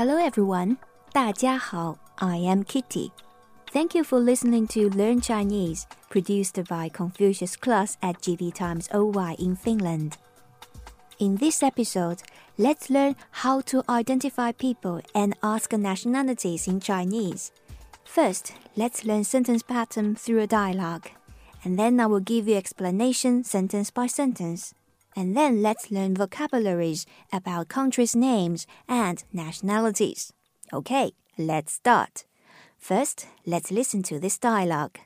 Hello everyone. 大家好, I am Kitty. Thank you for listening to Learn Chinese, produced by Confucius Class at GV Times OY in Finland. In this episode, let's learn how to identify people and ask nationalities in Chinese. First, let's learn sentence pattern through a dialogue, and then I will give you explanation sentence by sentence. And then let's learn vocabularies about countries' names and nationalities. Okay, let's start. First, let's listen to this dialogue.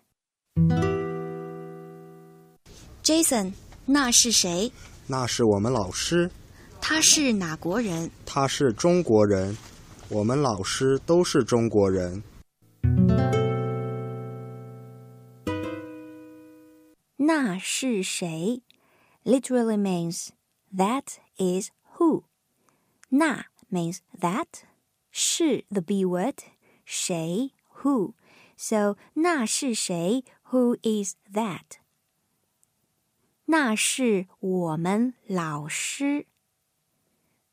Jason，那是谁？那是我们老师，他是哪国人？他是中国人，我们老师都是中国人。那是谁 literally means that is who. 那 means that. 是 the B word. 谁 who. So 那是谁 who is that? 那是我们老师。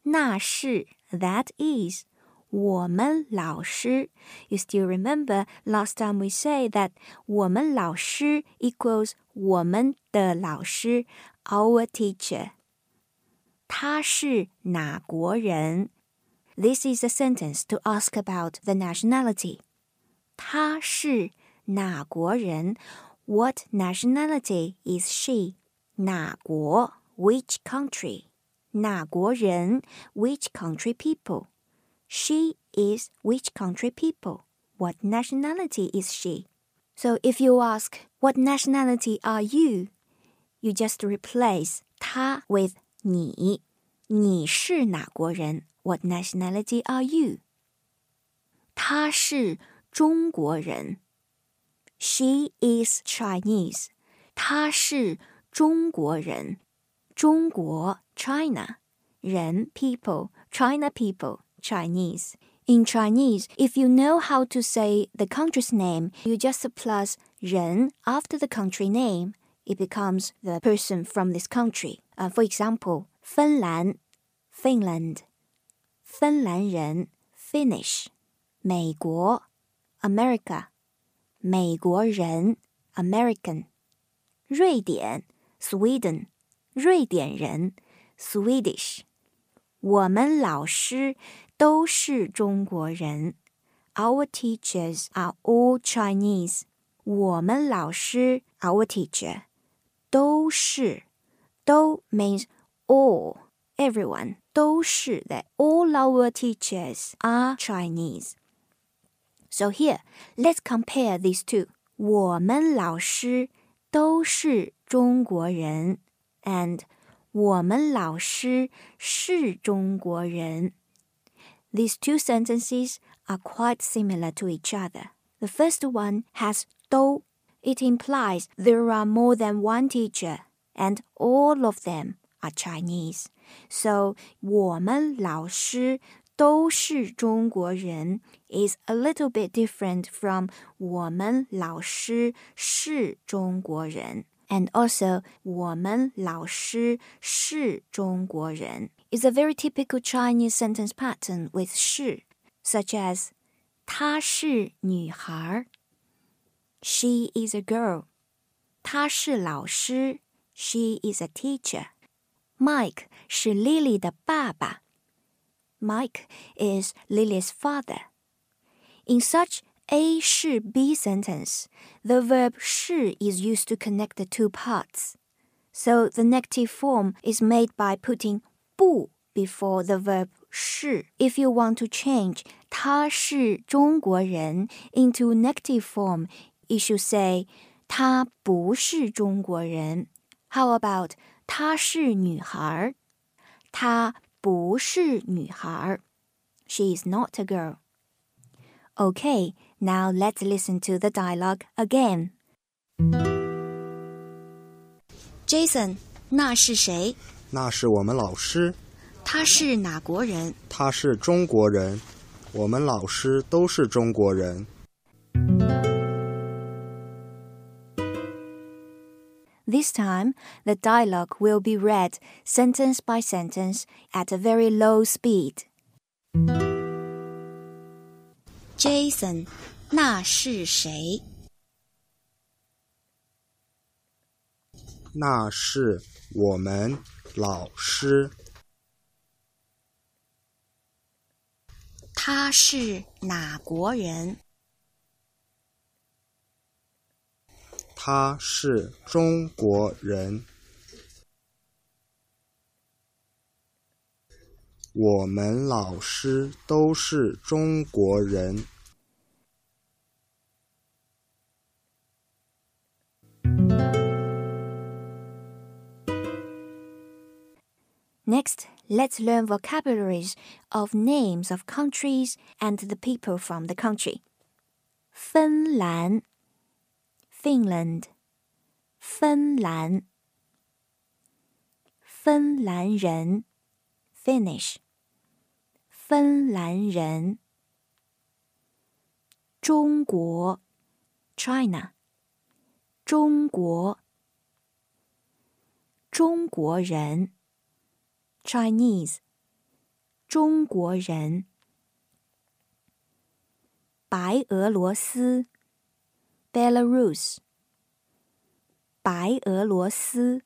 那是 that is 我们老师. You still remember last time we say that 我们老师 equals 我们的老师 our teacher. 他是哪国人? This is a sentence to ask about the nationality. 他是哪国人? What nationality is she? 哪国 which country? 哪国人 which country people? She is which country people? What nationality is she? So if you ask, What nationality are you? You just replace 他 with 你。你是哪国人？What nationality are you? 他是中国人。She is Chinese. 他是中国人。中国 China 人 people China people Chinese. In Chinese, if you know how to say the country's name, you just plus 人 after the country name. It becomes the person from this country. Uh, for example, 芬兰 Finland, 芬兰人 Finnish, 美国 America, 美国人 American, 瑞典 Sweden, 瑞典人 Swedish. 我们老师都是中国人。Our teachers are all Chinese. 我们老师 our teacher 都是都 means all everyone 都是 that all our teachers are Chinese. So here, let's compare these two. 我们老师都是中国人 and 我们老师是中国人。These two sentences are quite similar to each other. The first one has 都. It implies there are more than one teacher, and all of them are Chinese. So 我们老师都是中国人 is a little bit different from 我们老师是中国人。and also 我们老师是中国人 is a very typical Chinese sentence pattern with 是 such as 她是女孩 she is a girl 她是老师 she is a teacher Mike 是 Lily 的爸爸 Mike is Lily's father in such a 是 B sentence, the verb 是 is used to connect the two parts. So the negative form is made by putting 不 before the verb 是. If you want to change 他是中国人 into negative form, you should say 她不是中国人. How about 她是女孩？她不是女孩。She is not a girl. Okay, now let's listen to the dialogue again. Jason，那是谁？那是我们老师，他是哪国人？他是中国人，我们老师都是中国人。 This time, the dialogue will be read sentence by sentence at a very low speed. Jason，那是谁？那是我们老师。他是哪国人？ 他是中国人。我们老师都是中国人。Next, let's learn vocabularies of names of countries and the people from the country. 芬兰 Finland 芬兰芬兰人 Finnish 芬兰人中国 China 中国中国人 Chinese 中国人，白俄罗斯 Belarus 白俄罗斯，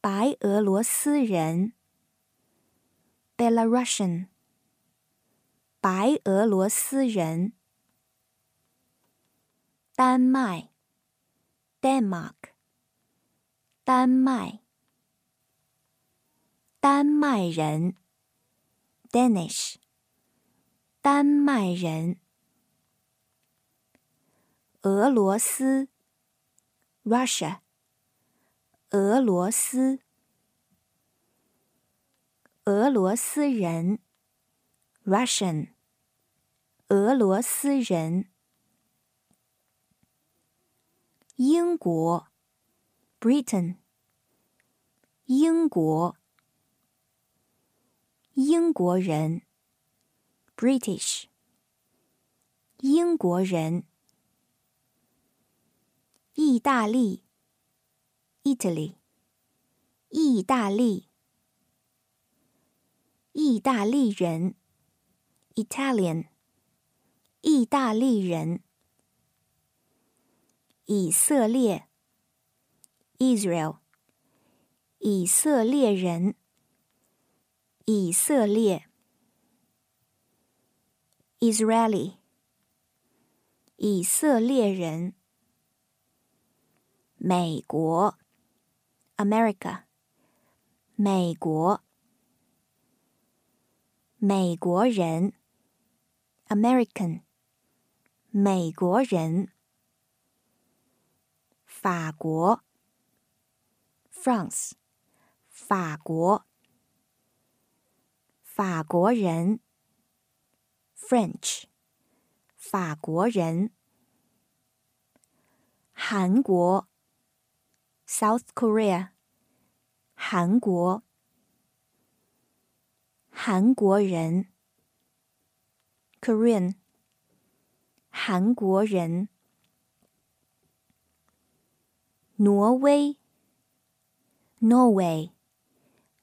白俄罗斯人 Belarusian 白俄罗斯人，丹麦 Denmark 丹麦。丹麦人，Danish，丹麦人。 俄罗斯，Russia，俄罗斯。俄罗斯人，Russian，俄罗斯人。英国，Britain，英国。英国人，British。英国人，意大利，Italy。意大利，意大利人，Italian。意大利人，以色列，Israel。以色列人。以色列，Israeli，以色列人。美国，America，美国，美国人，American，美国人。法国，France，法国。法国人，French，法国人。韩国，South Korea，韩国。韩国人，Korean，韩国人。挪威，Norway，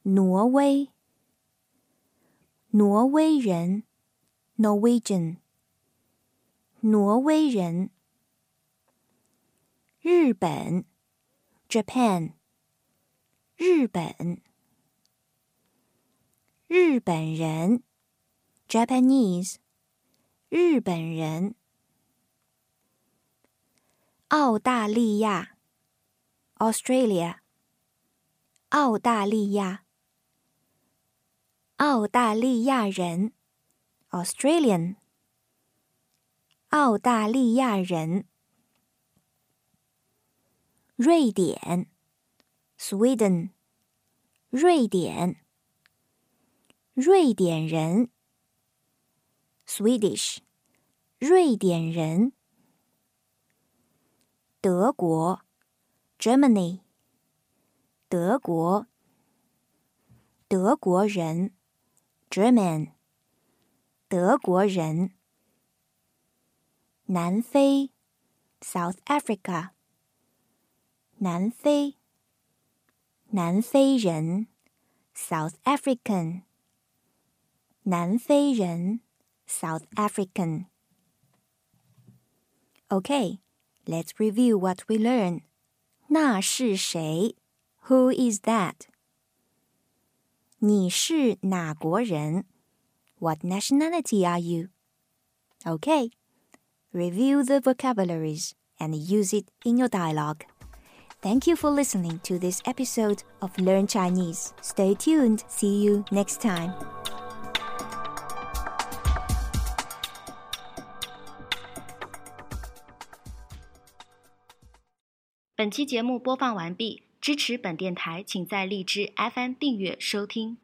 挪威。挪威人，Norwegian。挪威人。日本，Japan。日本。日本人，Japanese。日本人。澳大利亚，Australia。澳大利亚。澳大利亚人，Australian。澳大利亚人。瑞典，Sweden。瑞典。瑞典人，Swedish。瑞典人。德国，Germany。德国。德国人。German，德国人。南非，South Africa，南非。南非人，South African，南非人 South African. Okay, let's review what we learned. 那是谁? Who is that? 你是哪国人? What nationality are you? Okay, review the vocabularies and use it in your dialogue. Thank you for listening to this episode of Learn Chinese. Stay tuned. See you next time. 本期节目播放完毕，支持本电台，请在荔枝 FM 订阅收听。